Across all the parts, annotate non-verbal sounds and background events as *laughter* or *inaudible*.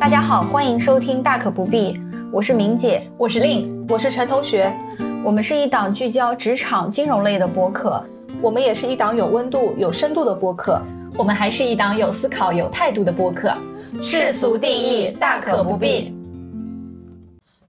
大家好，欢迎收听《大可不必》，我是明姐，我是令，我是陈同学。我们是一档聚焦职场金融类的播客，我们也是一档有温度、有深度的播客，我们还是一档有思考、有态度的播客。世俗定义，大可不必。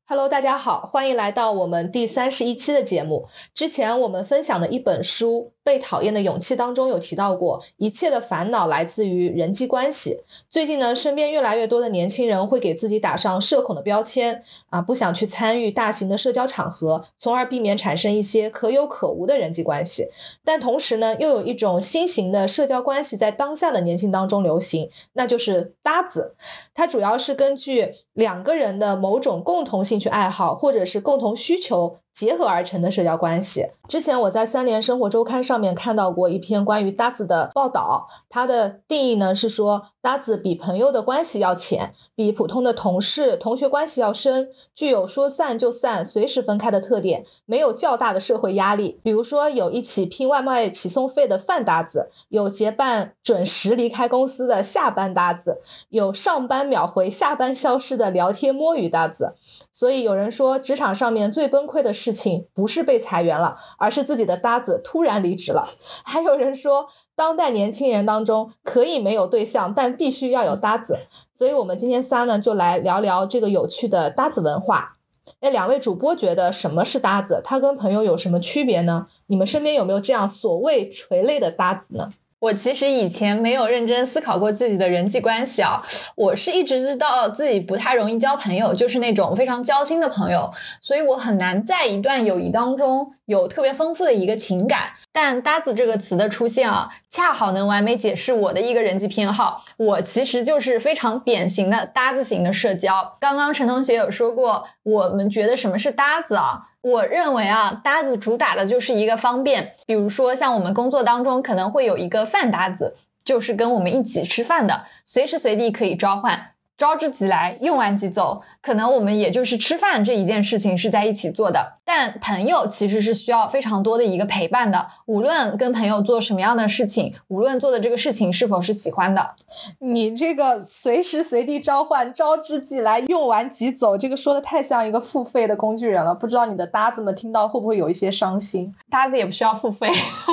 Hello，大家好，欢迎来到我们第三十一期的节目。之前我们分享的一本书《被讨厌的勇气》当中有提到过，一切的烦恼来自于人际关系。最近呢，身边越来越多的年轻人会给自己打上社恐的标签啊，不想去参与大型的社交场合，从而避免产生一些可有可无的人际关系。但同时呢，又有一种新型的社交关系在当下的年轻当中流行，那就是搭子。它主要是根据两个人的某种共同。兴趣爱好或者是共同需求。结合而成的社交关系。之前我在三联生活周刊上面看到过一篇关于搭子的报道，它的定义呢是说，搭子比朋友的关系要浅，比普通的同事、同学关系要深，具有说散就散、随时分开的特点，没有较大的社会压力。比如说，有一起拼外卖起送费的饭搭子，有结伴准时离开公司的下班搭子，有上班秒回、下班消失的聊天摸鱼搭子。所以有人说，职场上面最崩溃的是事情不是被裁员了，而是自己的搭子突然离职了。*laughs* 还有人说，当代年轻人当中可以没有对象，但必须要有搭子。所以我们今天仨呢，就来聊聊这个有趣的搭子文化。那两位主播觉得什么是搭子？他跟朋友有什么区别呢？你们身边有没有这样所谓垂类的搭子呢？我其实以前没有认真思考过自己的人际关系啊，我是一直知道自己不太容易交朋友，就是那种非常交心的朋友，所以我很难在一段友谊当中有特别丰富的一个情感。但搭子这个词的出现啊，恰好能完美解释我的一个人际偏好，我其实就是非常典型的搭子型的社交。刚刚陈同学有说过，我们觉得什么是搭子啊？我认为啊，搭子主打的就是一个方便，比如说像我们工作当中可能会有一个饭搭子，就是跟我们一起吃饭的，随时随地可以召唤。招之即来，用完即走。可能我们也就是吃饭这一件事情是在一起做的，但朋友其实是需要非常多的一个陪伴的。无论跟朋友做什么样的事情，无论做的这个事情是否是喜欢的，你这个随时随地召唤，招之即来，用完即走，这个说的太像一个付费的工具人了。不知道你的搭子们听到会不会有一些伤心？搭子也不需要付费，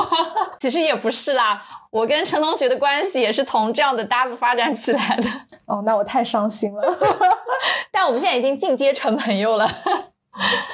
*laughs* 其实也不是啦。我跟陈同学的关系也是从这样的搭子发展起来的。哦，那我太伤心了。*laughs* 但我们现在已经进阶成朋友了。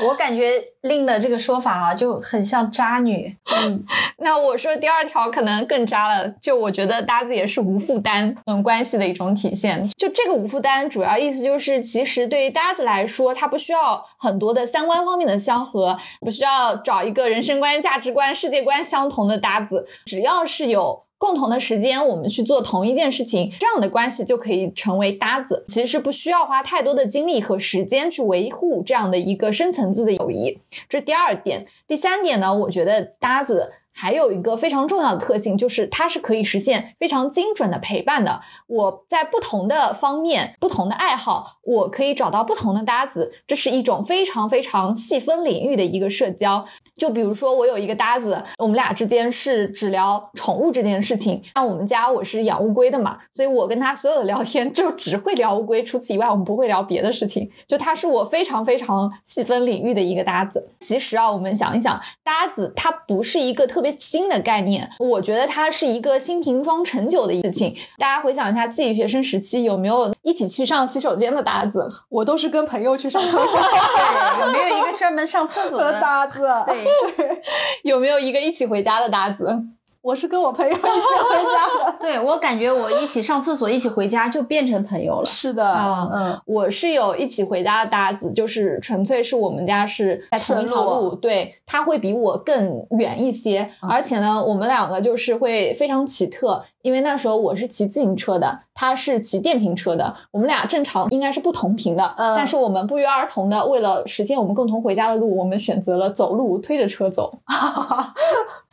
我感觉令的这个说法啊，就很像渣女。*laughs* 嗯，那我说第二条可能更渣了。就我觉得搭子也是无负担嗯关系的一种体现。就这个无负担，主要意思就是，其实对于搭子来说，他不需要很多的三观方面的相合，不需要找一个人生观、价值观、世界观相同的搭子，只要是有。共同的时间，我们去做同一件事情，这样的关系就可以成为搭子。其实不需要花太多的精力和时间去维护这样的一个深层次的友谊。这是第二点。第三点呢，我觉得搭子。还有一个非常重要的特性，就是它是可以实现非常精准的陪伴的。我在不同的方面、不同的爱好，我可以找到不同的搭子，这是一种非常非常细分领域的一个社交。就比如说，我有一个搭子，我们俩之间是只聊宠物这件事情。像我们家我是养乌龟的嘛，所以我跟他所有的聊天 *laughs* 就只会聊乌龟，除此以外我们不会聊别的事情。就他是我非常非常细分领域的一个搭子。其实啊，我们想一想，搭子它不是一个特别。新的概念，我觉得它是一个新瓶装陈酒的事情。大家回想一下自己学生时期有没有一起去上洗手间的搭子？我都是跟朋友去上厕所，*laughs* 有没有一个专门上厕所的搭子？对，*laughs* 有没有一个一起回家的搭子？我是跟我朋友一起回家的，*laughs* 对我感觉我一起上厕所，一起回家就变成朋友了。是的，嗯嗯，我是有一起回家的搭子，就是纯粹是我们家是在同一条路，对，他会比我更远一些，而且呢，我们两个就是会非常奇特，因为那时候我是骑自行车的，他是骑电瓶车的，我们俩正常应该是不同频的，但是我们不约而同的为了实现我们共同回家的路，我们选择了走路推着车走。*laughs*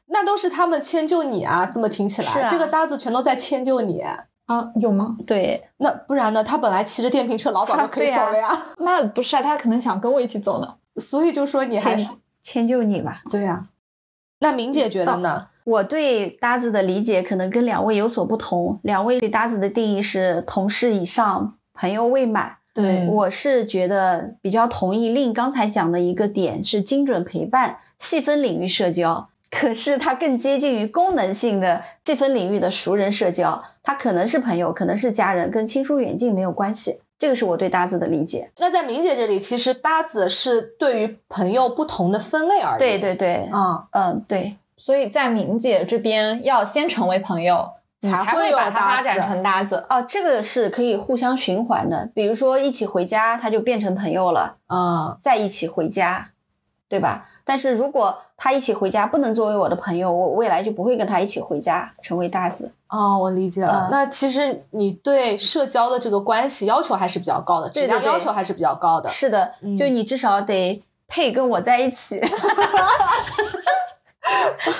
那都是他们迁就你啊，这么听起来，这个搭子全都在迁就你啊？有吗？对，那不然呢？他本来骑着电瓶车老早就可以走了呀。那不是啊，他可能想跟我一起走呢。所以就说你还是迁就你吧。对呀。那明姐觉得呢？我对搭子的理解可能跟两位有所不同，两位对搭子的定义是同事以上，朋友未满。对我是觉得比较同意令刚才讲的一个点是精准陪伴、细分领域社交。可是它更接近于功能性的细分领域的熟人社交，它可能是朋友，可能是家人，跟亲疏远近没有关系。这个是我对搭子的理解。那在明姐这里，其实搭子是对于朋友不同的分类而已。对对对，嗯嗯对，所以在明姐这边要先成为朋友，你才会有才会把它发展成搭子。哦，这个是可以互相循环的。比如说一起回家，他就变成朋友了，嗯再一起回家，对吧？但是如果他一起回家不能作为我的朋友，我未来就不会跟他一起回家，成为搭子。哦，我理解了。嗯那其实你对社交的这个关系要求还是比较高的，质量要求还是比较高的。是的，嗯就你至少得配跟我在一起。*laughs*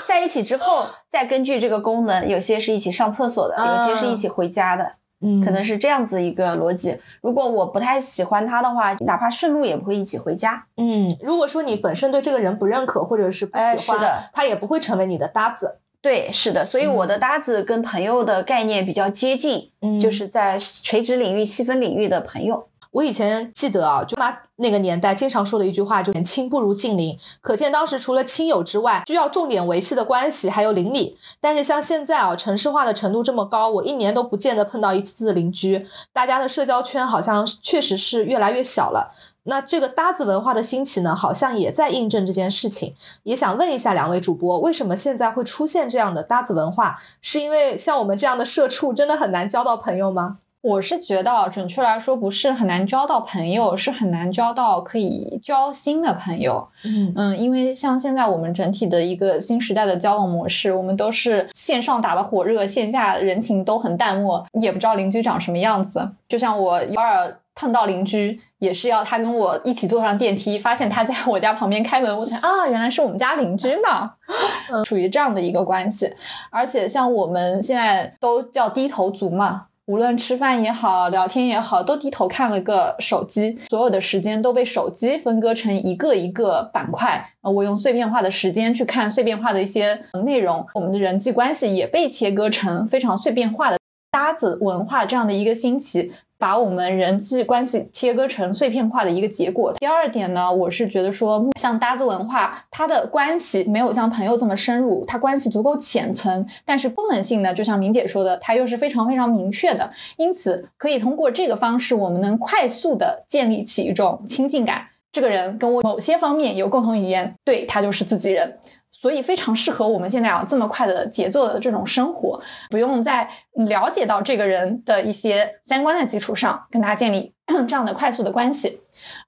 在一起之后，再根据这个功能，有些是一起上厕所的，有些是一起回家的，嗯可能是这样子一个逻辑。如果我不太喜欢他的话，哪怕顺路也不会一起回家。嗯，如果说你本身对这个人不认可或者是不喜哎欢，是的他也不会成为你的搭子。对，是的，所以我的搭子跟朋友的概念比较接近，嗯就是在垂直领域、细分领域的朋友。我以前记得啊，就妈那个年代经常说的一句话，就远亲不如近邻。可见当时除了亲友之外，需要重点维系的关系还有邻里。但是像现在啊，城市化的程度这么高，我一年都不见得碰到一次邻居，大家的社交圈好像确实是越来越小了。那这个搭子文化的兴起呢，好像也在印证这件事情。也想问一下两位主播，为什么现在会出现这样的搭子文化？是因为像我们这样的社畜真的很难交到朋友吗？我是觉得，准确来说，不是很难交到朋友，是很难交到可以交心的朋友。嗯嗯，因为像现在我们整体的一个新时代的交往模式，我们都是线上打的火热，线下人情都很淡漠，也不知道邻居长什么样子。就像我偶尔碰到邻居，也是要他跟我一起坐上电梯，发现他在我家旁边开门，我才啊，原来是我们家邻居呢，*laughs* 属于这样的一个关系。而且像我们现在都叫低头族嘛。无论吃饭也好，聊天也好，都低头看了个手机，所有的时间都被手机分割成一个一个板块。我用碎片化的时间去看碎片化的一些内容，我们的人际关系也被切割成非常碎片化的搭子文化这样的一个兴起，把我们人际关系切割成碎片化的一个结果。第二点呢，我是觉得说，像搭子文化，它的关系没有像朋友这么深入，它关系足够浅层，但是功能性呢，就像明姐说的，它又是非常非常明确的，因此可以通过这个方式，我们能快速的建立起一种亲近感。这个人跟我某些方面有共同语言，对他就是自己人。所以非常适合我们现在啊这么快的节奏的这种生活，不用在了解到这个人的一些三观的基础上，跟他建立 *clears throat* 这样的快速的关系。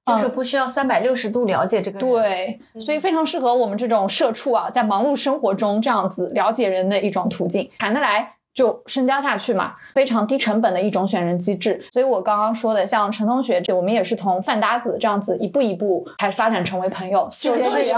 就是不需要三百六十度了解这个人。对，所以非常适合我们这种社畜啊，在忙碌生活中这样子了解人的一种途径，谈得来。就深交下去嘛，非常低成本的一种选人机制。所以我刚刚说的，像陈同学，我们也是从饭搭子这样子一步一步才发展成为朋友。谢谢陈同学，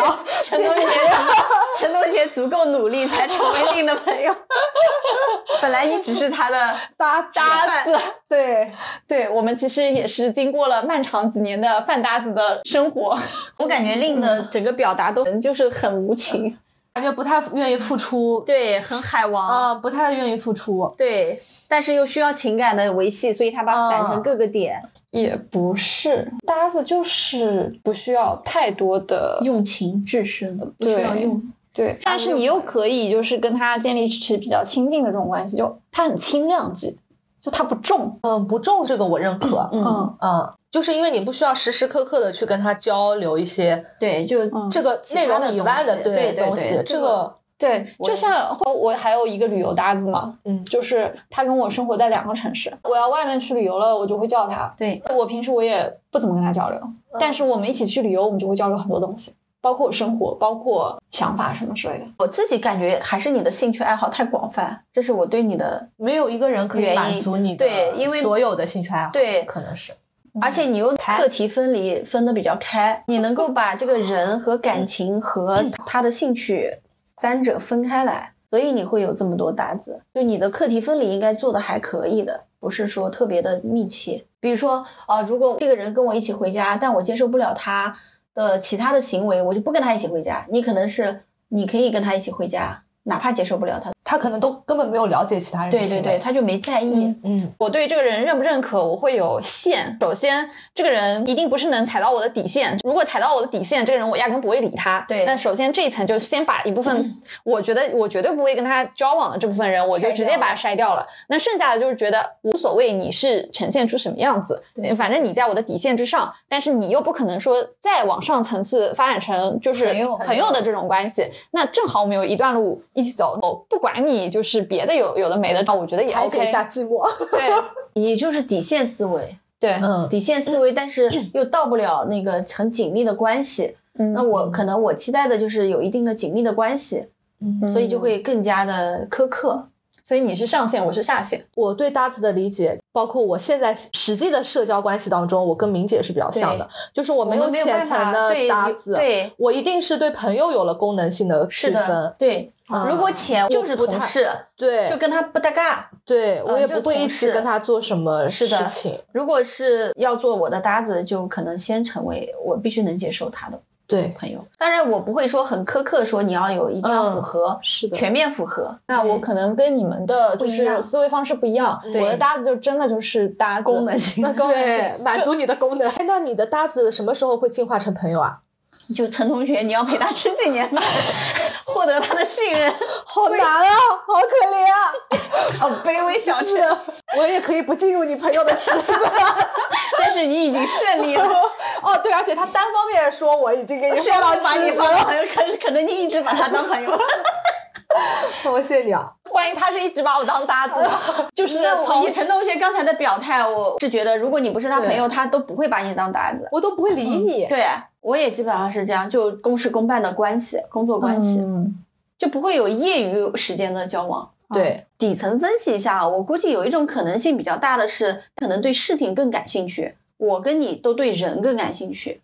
陈同学足够努力才成为令的朋友。*laughs* 本来你只是他的搭搭子，对，对我们其实也是经过了漫长几年的饭搭子的生活。我感觉令的整个表达都就是很无情，感觉不太愿意付出，对，很海王，啊，不太愿意付出。对，但是又需要情感的维系，所以他把它散成各个点，也不是搭子，就是不需要太多的用情至深，不需要用。对，但是你又可以就是跟他建立起比较亲近的这种关系，就他很轻量级，就他不重，嗯，不重这个我认可。嗯嗯，就是因为你不需要时时刻刻的去跟他交流一些对，就嗯这个内容以外的对对东西，这个对，就像我还有一个旅游搭子嘛，嗯就是他跟我生活在两个城市，我要外面去旅游了，我就会叫他。对，我平时我也不怎么跟他交流，嗯但是我们一起去旅游，我们就会交流很多东西，包括生活，包括想法什么之类的。我自己感觉还是你的兴趣爱好太广泛，这是我对你的，没有一个人可以满足你的对因为所有的兴趣爱好，对可能是而且你又课题分离分的比较开，你能够把这个人和感情和他的兴趣三者分开来，所以你会有这么多搭子。就你的课题分离应该做的还可以的，不是说特别的密切。比如说，啊、如果这个人跟我一起回家，但我接受不了他的其他的行为，我就不跟他一起回家。你可能是你可以跟他一起回家，哪怕接受不了他。他可能都根本没有了解其他人。对对对，他就没在意。嗯，我对这个人认不认可，我会有线。首先，这个人一定不是能踩到我的底线。如果踩到我的底线，这个人我压根不会理他。对。那首先这一层就先把一部分，我觉得我绝对不会跟他交往的这部分人，我就直接把他筛掉了。那剩下的就是觉得无所谓，你是呈现出什么样子，反正你在我的底线之上，但是你又不可能说再往上层次发展成就是朋友的这种关系。那正好我们有一段路一起走，我不管你就是别。的有有的没的，我觉得也 OK。一下寂寞。对，*laughs* 你就是底线思维。对，嗯，底线思维，但是又到不了那个很紧密的关系。嗯，那我可能我期待的就是有一定的紧密的关系，嗯，所以就会更加的苛刻。所以你是上线，我是下线。我对搭子的理解，包括我现在实际的社交关系当中，我跟明姐是比较像的，就是我没有浅层的搭子，对，我一定是对朋友有了功能性的区分。对，如果浅就是同事，对，就跟他不搭嘎，对我也不会一起跟他做什么事情。如果是要做我的搭子，就可能先成为我必须能接受他的。对。朋友，当然我不会说很苛刻，说你要有一定要符合，是的，全面符合。那我可能跟你们的就是思维方式不一样，我的搭子就真的就是搭功能性，*laughs* *laughs* 对，满足你的功能。*laughs* 那你的搭子什么时候会进化成朋友啊？就陈同学，你要陪他吃几年饭，获得他的信任，*laughs* 好难啊，好可怜啊，*laughs* 好卑微小吃。我也可以不进入你朋友的池子，*laughs* 但是你已经胜利了。哦，对，而且他单方面说我已经给你说到把你当朋友，可是可能你一直把他当朋友。我谢谢你啊！万一他是一直把我当搭子，*laughs* 就是从陈同学刚才的表态，我是觉得如果你不是他朋友，他都不会把你当搭子，我都不会理你。对，我也基本上是这样，就公事公办的关系，工作关系，就不会有业余时间的交往。对，底层分析一下，我估计有一种可能性比较大的是，可能对事情更感兴趣，我跟你都对人更感兴趣。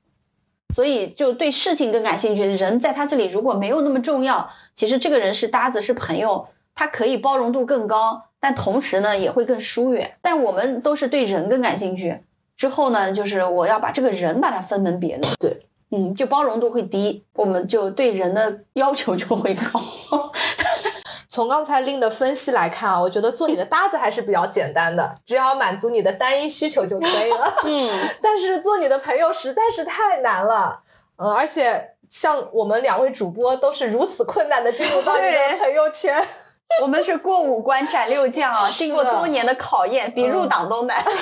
所以就对事情更感兴趣，人在他这里如果没有那么重要，其实这个人是搭子是朋友，他可以包容度更高，但同时呢也会更疏远。但我们都是对人更感兴趣，之后呢就是我要把这个人把它分门别类，对，嗯，就包容度会低，我们就对人的要求就会高。*laughs* 从刚才令的分析来看啊，我觉得做你的搭子还是比较简单的，只要满足你的单一需求就可以了。*laughs* 嗯，*laughs* 但是做你的朋友实在是太难了。嗯，而且像我们两位主播都是如此困难的进入到你的朋友圈，*laughs* 我们是过五关斩六将啊，经过多年的考验，比入党都难。*laughs*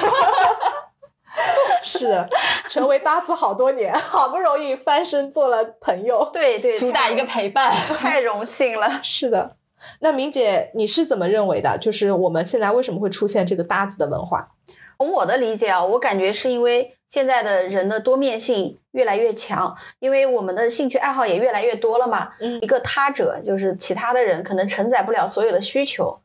是的，成为搭子好多年，好不容易翻身做了朋友。对对，主打一个陪伴，太荣幸了。*laughs* 是的。那明姐，你是怎么认为的？就是我们现在为什么会出现这个搭子的文化？从我的理解啊，我感觉是因为现在的人的多面性越来越强，因为我们的兴趣爱好也越来越多了嘛。嗯。一个他者就是其他的人，可能承载不了所有的需求。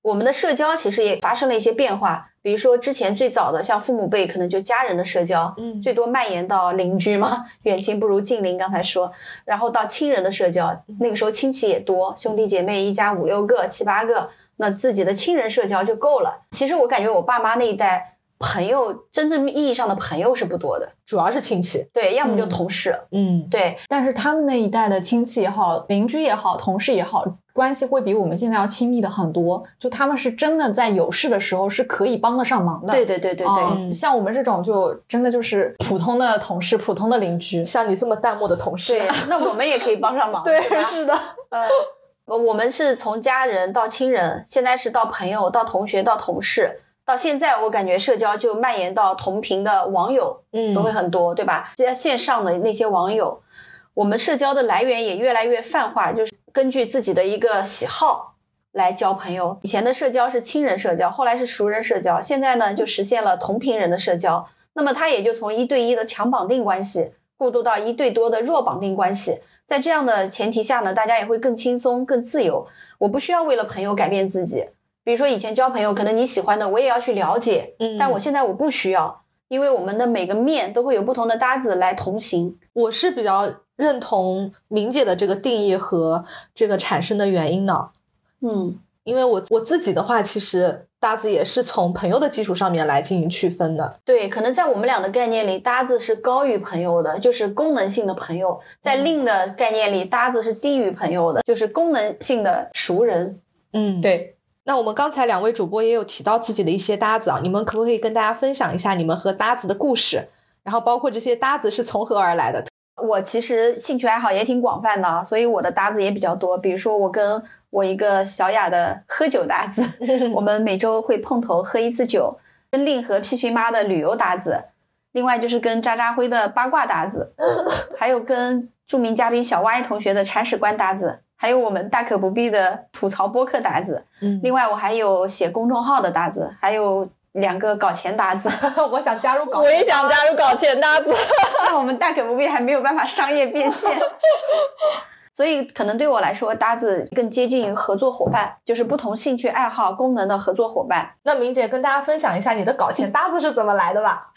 我们的社交其实也发生了一些变化，比如说之前最早的像父母辈，可能就家人的社交，嗯，最多蔓延到邻居嘛，远亲不如近邻，刚才说，然后到亲人的社交，那个时候亲戚也多，兄弟姐妹一家五六个、七八个，那自己的亲人社交就够了。其实我感觉我爸妈那一代。朋友真正意义上的朋友是不多的，主要是亲戚，对，要么就同事，嗯，对。但是他们那一代的亲戚也好，邻居也好，同事也好，关系会比我们现在要亲密的很多。就他们是真的在有事的时候是可以帮得上忙的。对对对对对，像我们这种就真的就是普通的同事、普通的邻居。像你这么淡漠的同事，对，那我们也可以帮上忙。*laughs* 对，是的，呃，我们是从家人到亲人，现在是到朋友、到同学、到同事。到现在，我感觉社交就蔓延到同频的网友，嗯，都会很多，对吧？在线上的那些网友，我们社交的来源也越来越泛化，就是根据自己的一个喜好来交朋友。以前的社交是亲人社交，后来是熟人社交，现在呢就实现了同频人的社交。那么它也就从一对一的强绑定关系过渡到一对多的弱绑定关系。在这样的前提下呢，大家也会更轻松、更自由。我不需要为了朋友改变自己。比如说以前交朋友，可能你喜欢的我也要去了解，嗯，但我现在我不需要，因为我们的每个面都会有不同的搭子来同行。我是比较认同明姐的这个定义和这个产生的原因的，嗯，因为我我自己的话，其实搭子也是从朋友的基础上面来进行区分的。对，可能在我们俩的概念里，搭子是高于朋友的，就是功能性的朋友；在另的概念里，搭子是低于朋友的，就是功能性的熟人。嗯，对。那我们刚才两位主播也有提到自己的一些搭子啊，你们可不可以跟大家分享一下你们和搭子的故事？然后包括这些搭子是从何而来的？我其实兴趣爱好也挺广泛的，所以我的搭子也比较多。比如说，我跟我一个小雅的喝酒搭子，*laughs* 我们每周会碰头喝一次酒；跟令和屁屁妈的旅游搭子；另外就是跟渣渣辉的八卦搭子，*laughs* 还有跟著名嘉宾小歪同学的铲屎官搭子。还有我们大可不必的吐槽播客搭子，嗯，另外我还有写公众号的搭子，还有两个搞钱搭子，*laughs* 我想加入搞，我也想加入搞钱搭子，*laughs* 那我们大可不必还没有办法商业变现，*laughs* 所以可能对我来说搭子更接近于合作伙伴，就是不同兴趣爱好功能的合作伙伴。那明姐跟大家分享一下你的搞钱搭子是怎么来的吧？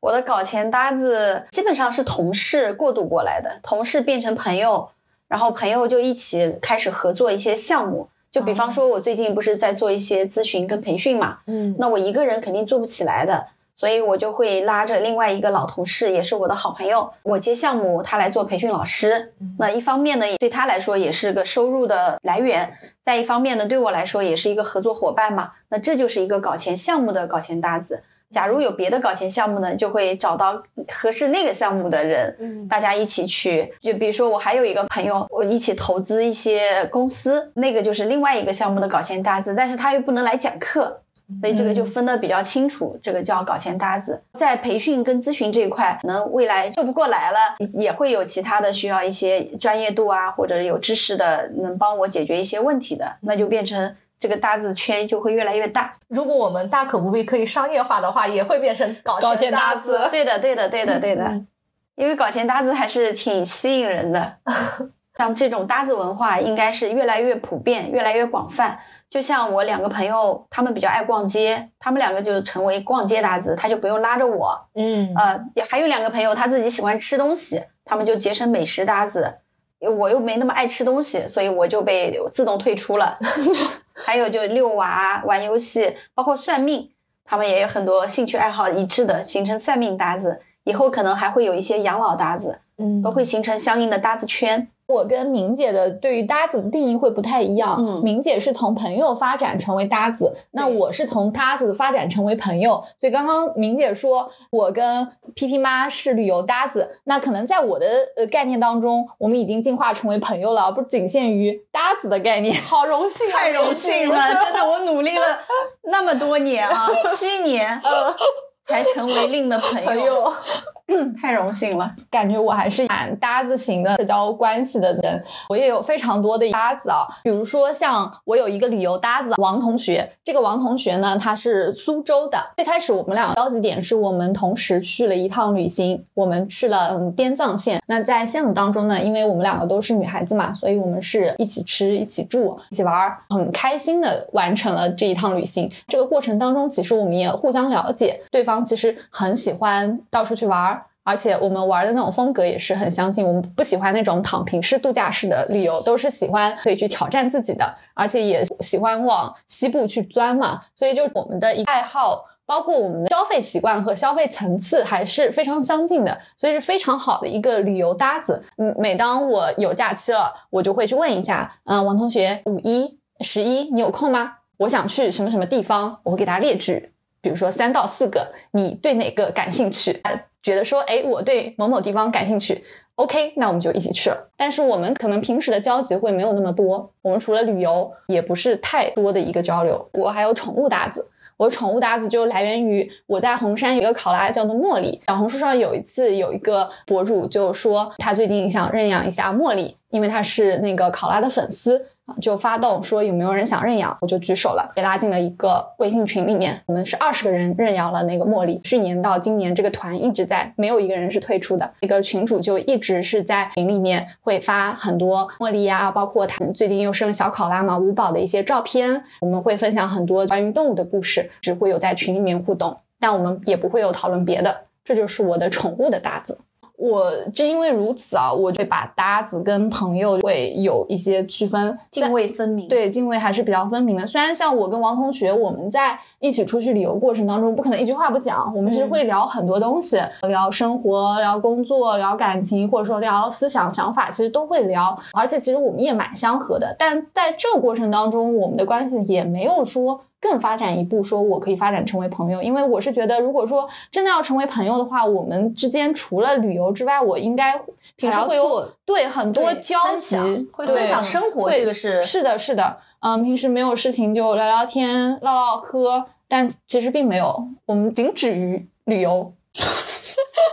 我的搞钱搭子基本上是同事过渡过来的，同事变成朋友。然后朋友就一起开始合作一些项目，就比方说，我最近不是在做一些咨询跟培训嘛，嗯，那我一个人肯定做不起来的，所以我就会拉着另外一个老同事，也是我的好朋友，我接项目，他来做培训老师。那一方面呢，对他来说也是个收入的来源；再一方面呢，对我来说也是一个合作伙伴嘛。那这就是一个搞钱项目的搞钱搭子。假如有别的搞钱项目呢，就会找到合适那个项目的人，嗯，大家一起去。就比如说我还有一个朋友，我一起投资一些公司，那个就是另外一个项目的搞钱搭子，但是他又不能来讲课，所以这个就分得比较清楚，这个叫搞钱搭子。在培训跟咨询这一块，可能未来做不过来了，也会有其他的需要一些专业度啊，或者有知识的能帮我解决一些问题的，那就变成。这个搭子圈就会越来越大。如果我们大可不必可以商业化的话，也会变成搞钱搭子。对的，对的，对的，对的。因为搞钱搭子还是挺吸引人的。*laughs* 像这种搭子文化，应该是越来越普遍，越来越广泛。就像我两个朋友，他们比较爱逛街，他们两个就成为逛街搭子，他就不用拉着我。嗯。呃，还有两个朋友，他自己喜欢吃东西，他们就结成美食搭子。我又没那么爱吃东西，所以我就被自动退出了。*laughs* 还有就遛娃、玩游戏，包括算命，他们也有很多兴趣爱好一致的，形成算命搭子。以后可能还会有一些养老搭子，嗯，都会形成相应的搭子圈。我跟明姐的对于搭子的定义会不太一样。嗯，明姐是从朋友发展成为搭子，那我是从搭子发展成为朋友。所以刚刚明姐说我跟皮皮妈是旅游搭子，那可能在我的呃概念当中，我们已经进化成为朋友了，不仅限于搭子的概念。好荣幸，*laughs* 太荣幸了，真的，我努力了那么多年啊，*laughs* 七年。才成为令的朋友，*laughs* 太荣幸了。感觉我还是蛮搭子型的社交关系的人，我也有非常多的搭子啊。比如说像我有一个旅游搭子王同学，这个王同学呢，他是苏州的。最开始我们俩交集点是我们同时去了一趟旅行，我们去了嗯滇藏线。那在线路当中呢，因为我们两个都是女孩子嘛，所以我们是一起吃、一起住、一起玩，很开心的完成了这一趟旅行。这个过程当中，其实我们也互相了解对方。其实很喜欢到处去玩，而且我们玩的那种风格也是很相近。我们不喜欢那种躺平式度假式的旅游，都是喜欢可以去挑战自己的，而且也喜欢往西部去钻嘛。所以就我们的一爱好，包括我们的消费习惯和消费层次还是非常相近的，所以是非常好的一个旅游搭子。嗯，每当我有假期了，我就会去问一下，嗯，王同学，五一、十一你有空吗？我想去什么什么地方，我会给他列举。比如说三到四个，你对哪个感兴趣？觉得说，哎，我对某某地方感兴趣，OK，那我们就一起去了。但是我们可能平时的交集会没有那么多，我们除了旅游，也不是太多的一个交流。我还有宠物搭子，我宠物搭子就来源于我在红山有一个考拉叫做茉莉。小红书上有一次有一个博主就说他最近想认养一下茉莉，因为他是那个考拉的粉丝啊。就发动说有没有人想认养，我就举手了，被拉进了一个微信群里面。我们是二十个人认养了那个茉莉。去年到今年，这个团一直在，没有一个人是退出的。那个群主就一直是在群里面会发很多茉莉呀，包括他最近又生了小考拉嘛，五宝的一些照片。我们会分享很多关于动物的故事，只会有在群里面互动，但我们也不会有讨论别的。这就是我的宠物的搭子。我正因为如此啊，我就把搭子跟朋友会有一些区分，泾渭分明。对，泾渭还是比较分明的。虽然像我跟王同学，我们在一起出去旅游过程当中，不可能一句话不讲，我们其实会聊很多东西，聊生活、聊工作、聊感情，或者说聊思想想法，其实都会聊。而且其实我们也蛮相合的，但在这个过程当中，我们的关系也没有说。更发展一步，说我可以发展成为朋友，因为我是觉得，如果说真的要成为朋友的话，我们之间除了旅游之外，我应该平时会有对很多交集，会分享生活，这个是是的，是的，嗯，平时没有事情就聊聊天、唠唠嗑，但其实并没有，我们仅止于旅游。*laughs*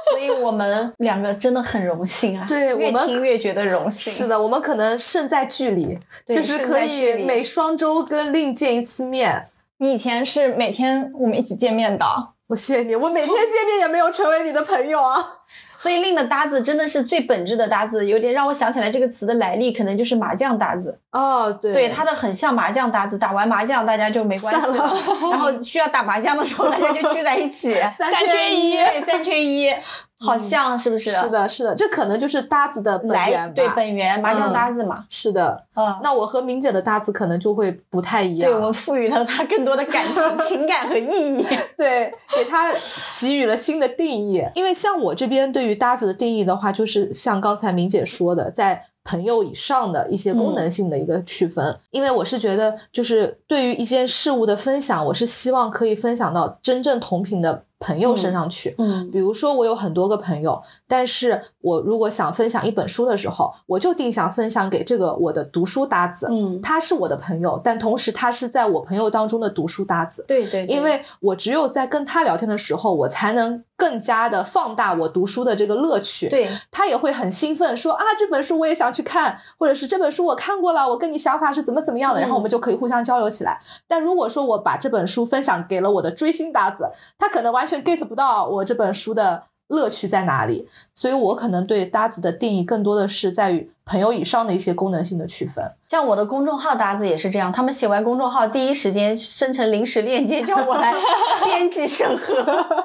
所以我们两个真的很荣幸啊！对，越听越觉得荣幸。是的，我们可能胜在距离，就是可以每双周跟另见一次面。你以前是每天我们一起见面的，我谢谢你，我每天见面也没有成为你的朋友啊。*laughs* 所以令的搭子真的是最本质的搭子，有点让我想起来这个词的来历，可能就是麻将搭子。哦，对，对，他的很像麻将搭子，打完麻将大家就没关系了，*laughs* 然后需要打麻将的时候大家就聚在一起，*laughs* 三缺一，对，三缺一。好像是不是？是的，是的，这可能就是搭子的本源吧对，本源麻将搭子嘛。是的，嗯，那我和明姐的搭子可能就会不太一样。对，我们赋予了他更多的感情、*laughs* 情感和意义。对，给他给予了新的定义。因为像我这边对于搭子的定义的话，就是像刚才明姐说的，在朋友以上的一些功能性的一个区分。因为我是觉得，就是对于一件事物的分享，我是希望可以分享到真正同频的。朋友身上去，嗯，比如说我有很多个朋友，但是我如果想分享一本书的时候，我就定向分享给这个我的读书搭子，嗯，他是我的朋友，但同时他是在我朋友当中的读书搭子，对对，因为我只有在跟他聊天的时候，我才能更加的放大我读书的这个乐趣，对，他也会很兴奋说啊这本书我也想去看，或者是这本书我看过了，我跟你想法是怎么怎么样的，然后我们就可以互相交流起来。但如果说我把这本书分享给了我的追星搭子，他可能完全 get 不到我这本书的乐趣在哪里，所以我可能对搭子的定义更多的是在于朋友以上的一些功能性的区分。像我的公众号搭子也是这样，他们写完公众号第一时间生成临时链接，叫我来 *laughs* 编辑审核。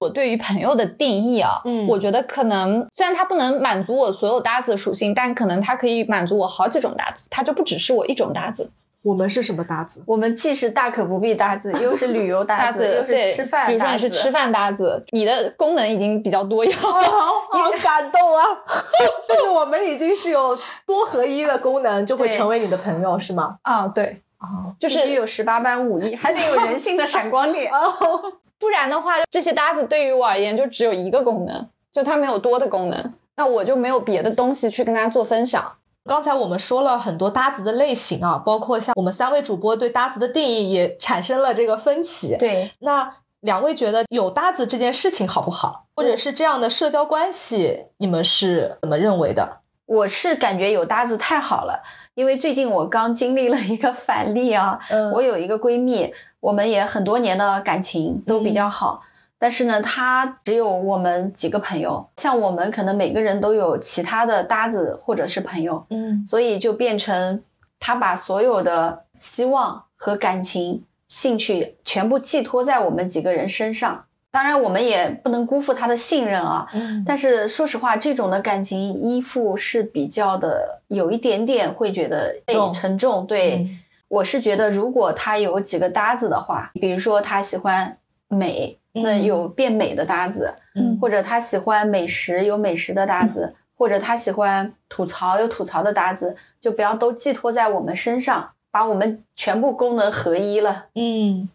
我对于朋友的定义啊，嗯，我觉得可能虽然它不能满足我所有搭子的属性，但可能它可以满足我好几种搭子，它就不只是我一种搭子。我们是什么搭子？我们既是大可不必搭子，又是旅游搭子，*laughs* 又是吃饭。比如说你是吃饭搭子，你的功能已经比较多样。好感动啊！*laughs* 就是我们已经是有多合一的功能，就会成为你的朋友，是吗？啊，对。哦，就是有十八般武艺，还得有人性的闪光点。*laughs* 哦，不然的话，这些搭子对于我而言就只有一个功能，就它没有多的功能，那我就没有别的东西去跟大家做分享。刚才我们说了很多搭子的类型啊，包括像我们三位主播对搭子的定义也产生了这个分歧。对，那两位觉得有搭子这件事情好不好，或者是这样的社交关系，你们是怎么认为的？我是感觉有搭子太好了，因为最近我刚经历了一个反例啊，嗯我有一个闺蜜，我们也很多年的感情都比较好。但是呢，他只有我们几个朋友，像我们可能每个人都有其他的搭子或者是朋友，嗯，所以就变成他把所有的希望和感情、兴趣全部寄托在我们几个人身上。当然，我们也不能辜负他的信任啊。嗯。但是说实话，这种的感情依附是比较的，有一点点会觉得重沉重。对，我是觉得如果他有几个搭子的话，比如说他喜欢美。那有变美的搭子，嗯，或者他喜欢美食有美食的搭子，或者他喜欢吐槽有吐槽的搭子，就不要都寄托在我们身上，把我们全部功能合一了，嗯，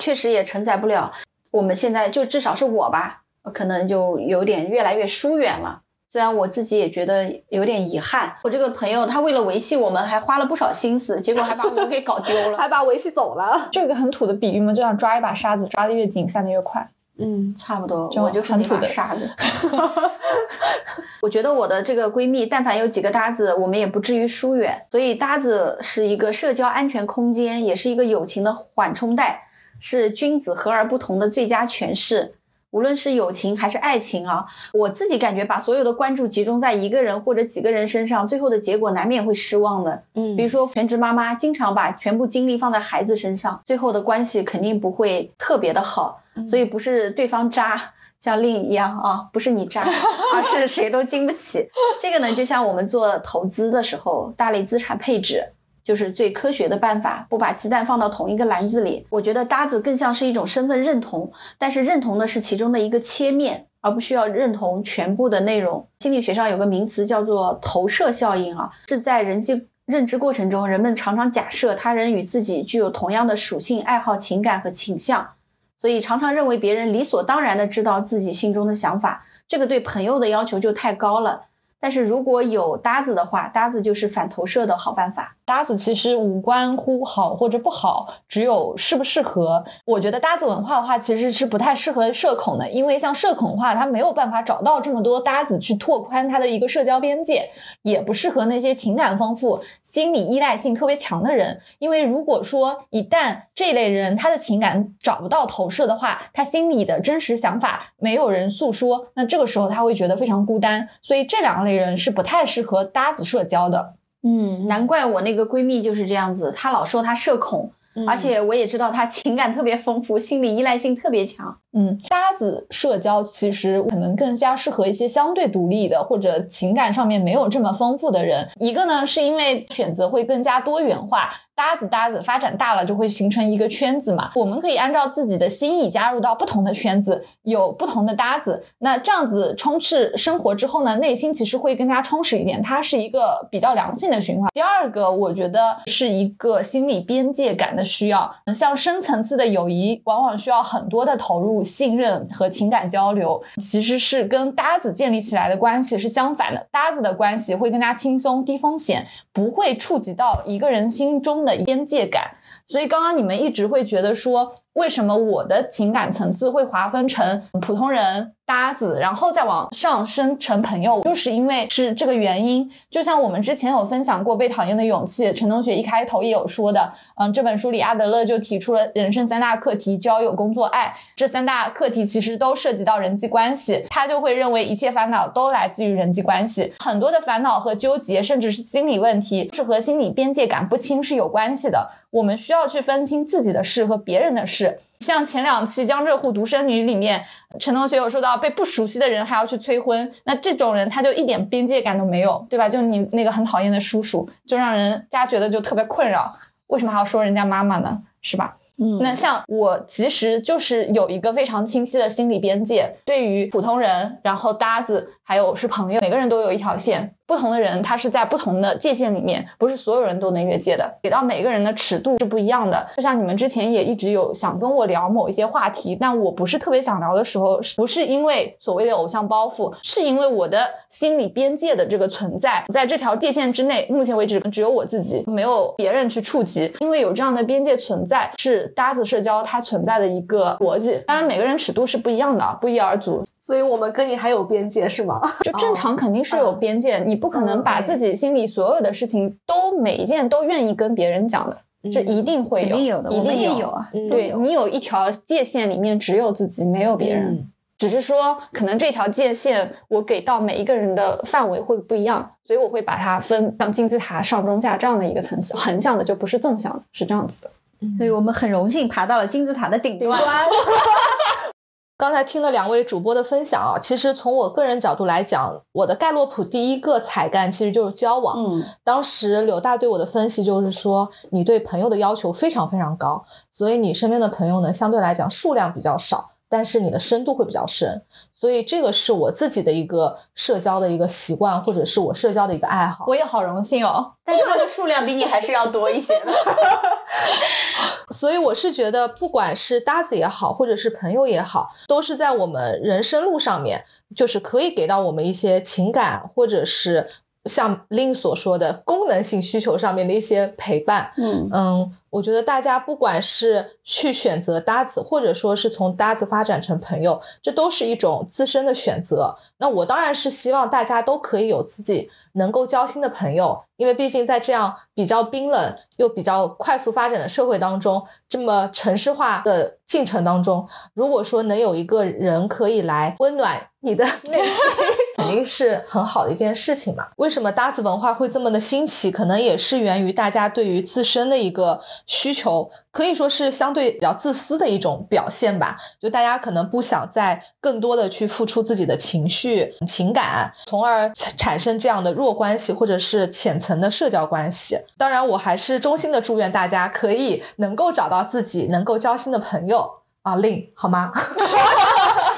确实也承载不了。我们现在就至少是我吧，可能就有点越来越疏远了。虽然我自己也觉得有点遗憾，我这个朋友他为了维系我们还花了不少心思，结果还把我们给搞丢了，*laughs* 还把维系走了。*laughs* 这个很土的比喻嘛，就像抓一把沙子，抓的越紧，散的越快。嗯，差不多，就我就很土的沙子。*laughs* 我觉得我的这个闺蜜，但凡有几个搭子，我们也不至于疏远。所以搭子是一个社交安全空间，也是一个友情的缓冲带，是君子和而不同的最佳诠释。无论是友情还是爱情啊，我自己感觉把所有的关注集中在一个人或者几个人身上，最后的结果难免会失望的。嗯，比如说全职妈妈经常把全部精力放在孩子身上，最后的关系肯定不会特别的好。所以不是对方渣，像令一样啊，不是你渣，而是谁都经不起。这个呢，就像我们做投资的时候，大类资产配置就是最科学的办法，不把鸡蛋放到同一个篮子里。我觉得搭子更像是一种身份认同，但是认同的是其中的一个切面，而不需要认同全部的内容。心理学上有个名词叫做投射效应啊，是在人际认知过程中，人们常常假设他人与自己具有同样的属性、爱好、情感和倾向。所以常常认为别人理所当然的知道自己心中的想法，这个对朋友的要求就太高了。但是如果有搭子的话，搭子就是反投射的好办法。搭子其实无关乎好或者不好，只有适不适合。我觉得搭子文化的话，其实是不太适合社恐的，因为像社恐的话，他没有办法找到这么多搭子去拓宽他的一个社交边界，也不适合那些情感丰富、心理依赖性特别强的人。因为如果说一旦这类人他的情感找不到投射的话，他心里的真实想法没有人诉说，那这个时候他会觉得非常孤单。所以这两类人是不太适合搭子社交的。嗯，难怪我那个闺蜜就是这样子，她老说她社恐，而且我也知道他情感特别丰富，心理依赖性特别强。嗯，搭子社交其实可能更加适合一些相对独立的或者情感上面没有这么丰富的人。一个呢，是因为选择会更加多元化。搭子搭子发展大了就会形成一个圈子嘛，我们可以按照自己的心意加入到不同的圈子，有不同的搭子，那这样子充斥生活之后呢，内心其实会更加充实一点，它是一个比较良性的循环。第二个，我觉得是一个心理边界感的需要，像深层次的友谊，往往需要很多的投入、信任和情感交流，其实是跟搭子建立起来的关系是相反的，搭子的关系会更加轻松、低风险，不会触及到一个人心中。的边界感，所以刚刚你们一直会觉得说，为什么我的情感层次会划分成普通人？搭子，然后再往上升成朋友，就是因为是这个原因。就像我们之前有分享过《被讨厌的勇气》，陈同学一开头也有说的，嗯，这本书里阿德勒就提出了人生三大课题：交友、工作、爱。这三大课题其实都涉及到人际关系，他就会认为一切烦恼都来自于人际关系。很多的烦恼和纠结，甚至是心理问题，是和心理边界感不清是有关系的。我们需要去分清自己的事和别人的事。像前两期江浙沪独生女里面，陈同学有说到被不熟悉的人还要去催婚，那这种人他就一点边界感都没有，对吧？就你那个很讨厌的叔叔，就让人家觉得就特别困扰，为什么还要说人家妈妈呢？是吧？嗯，那像我其实就是有一个非常清晰的心理边界，对于普通人，然后搭子，还有是朋友，每个人都有一条线。不同的人，他是在不同的界限里面，不是所有人都能越界的，给到每个人的尺度是不一样的。就像你们之前也一直有想跟我聊某一些话题，但我不是特别想聊的时候，不是因为所谓的偶像包袱，是因为我的心理边界的这个存在，在这条界限之内，目前为止只有我自己，没有别人去触及。因为有这样的边界存在，是搭子社交它存在的一个逻辑。当然，每个人尺度是不一样的，不一而足。所以我们跟你还有边界是吗？*laughs* 就正常肯定是有边界，你不可能把自己心里所有的事情都每一件都愿意跟别人讲的，这一定会有，一定有的，一定有啊。对你有一条界限，里面只有自己，没有别人。只是说，可能这条界限我给到每一个人的范围会不一样，所以我会把它分像金字塔上中下这样的一个层次，横向的就不是纵向的，是这样子的。所以我们很荣幸爬到了金字塔的顶端。刚才听了两位主播的分享啊，其实从我个人角度来讲，我的盖洛普第一个才干其实就是交往。嗯，当时柳大对我的分析就是说，你对朋友的要求非常非常高，所以你身边的朋友呢，相对来讲数量比较少。但是你的深度会比较深，所以这个是我自己的一个社交的一个习惯，或者是我社交的一个爱好。我也好荣幸哦，但是它的数量比你还是要多一些的。*laughs* 所以我是觉得，不管是搭子也好，或者是朋友也好，都是在我们人生路上面，就是可以给到我们一些情感，或者是。像 Lin 所说的功能性需求上面的一些陪伴，嗯嗯，我觉得大家不管是去选择搭子，或者说是从搭子发展成朋友，这都是一种自身的选择。那我当然是希望大家都可以有自己能够交心的朋友，因为毕竟在这样比较冰冷又比较快速发展的社会当中，这么城市化的进程当中，如果说能有一个人可以来温暖你的内心。*laughs* 肯定是很好的一件事情嘛？为什么搭子文化会这么的兴起？可能也是源于大家对于自身的一个需求，可以说是相对比较自私的一种表现吧。就大家可能不想再更多的去付出自己的情绪、情感，从而产生这样的弱关系或者是浅层的社交关系。当然，我还是衷心的祝愿大家可以能够找到自己能够交心的朋友啊，令好吗？*laughs*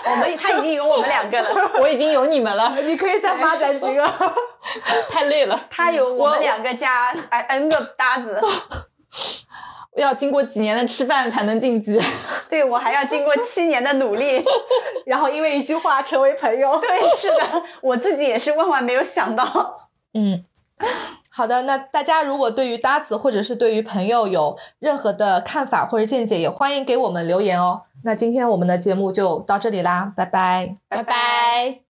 *laughs* 我们他已经有我们两个了，*laughs* 我已经有你们了，*laughs* 你可以再发展几个。*laughs* 太累了，他有我们两个加 n 个搭子，要经过几年的吃饭才能晋级。对我还要经过七年的努力，然后因为一句话成为朋友。对，是的，我自己也是万万没有想到。嗯，好的，那大家如果对于搭子或者是对于朋友有任何的看法或者见解，也欢迎给我们留言哦。那今天我们的节目就到这里啦，拜拜，拜拜。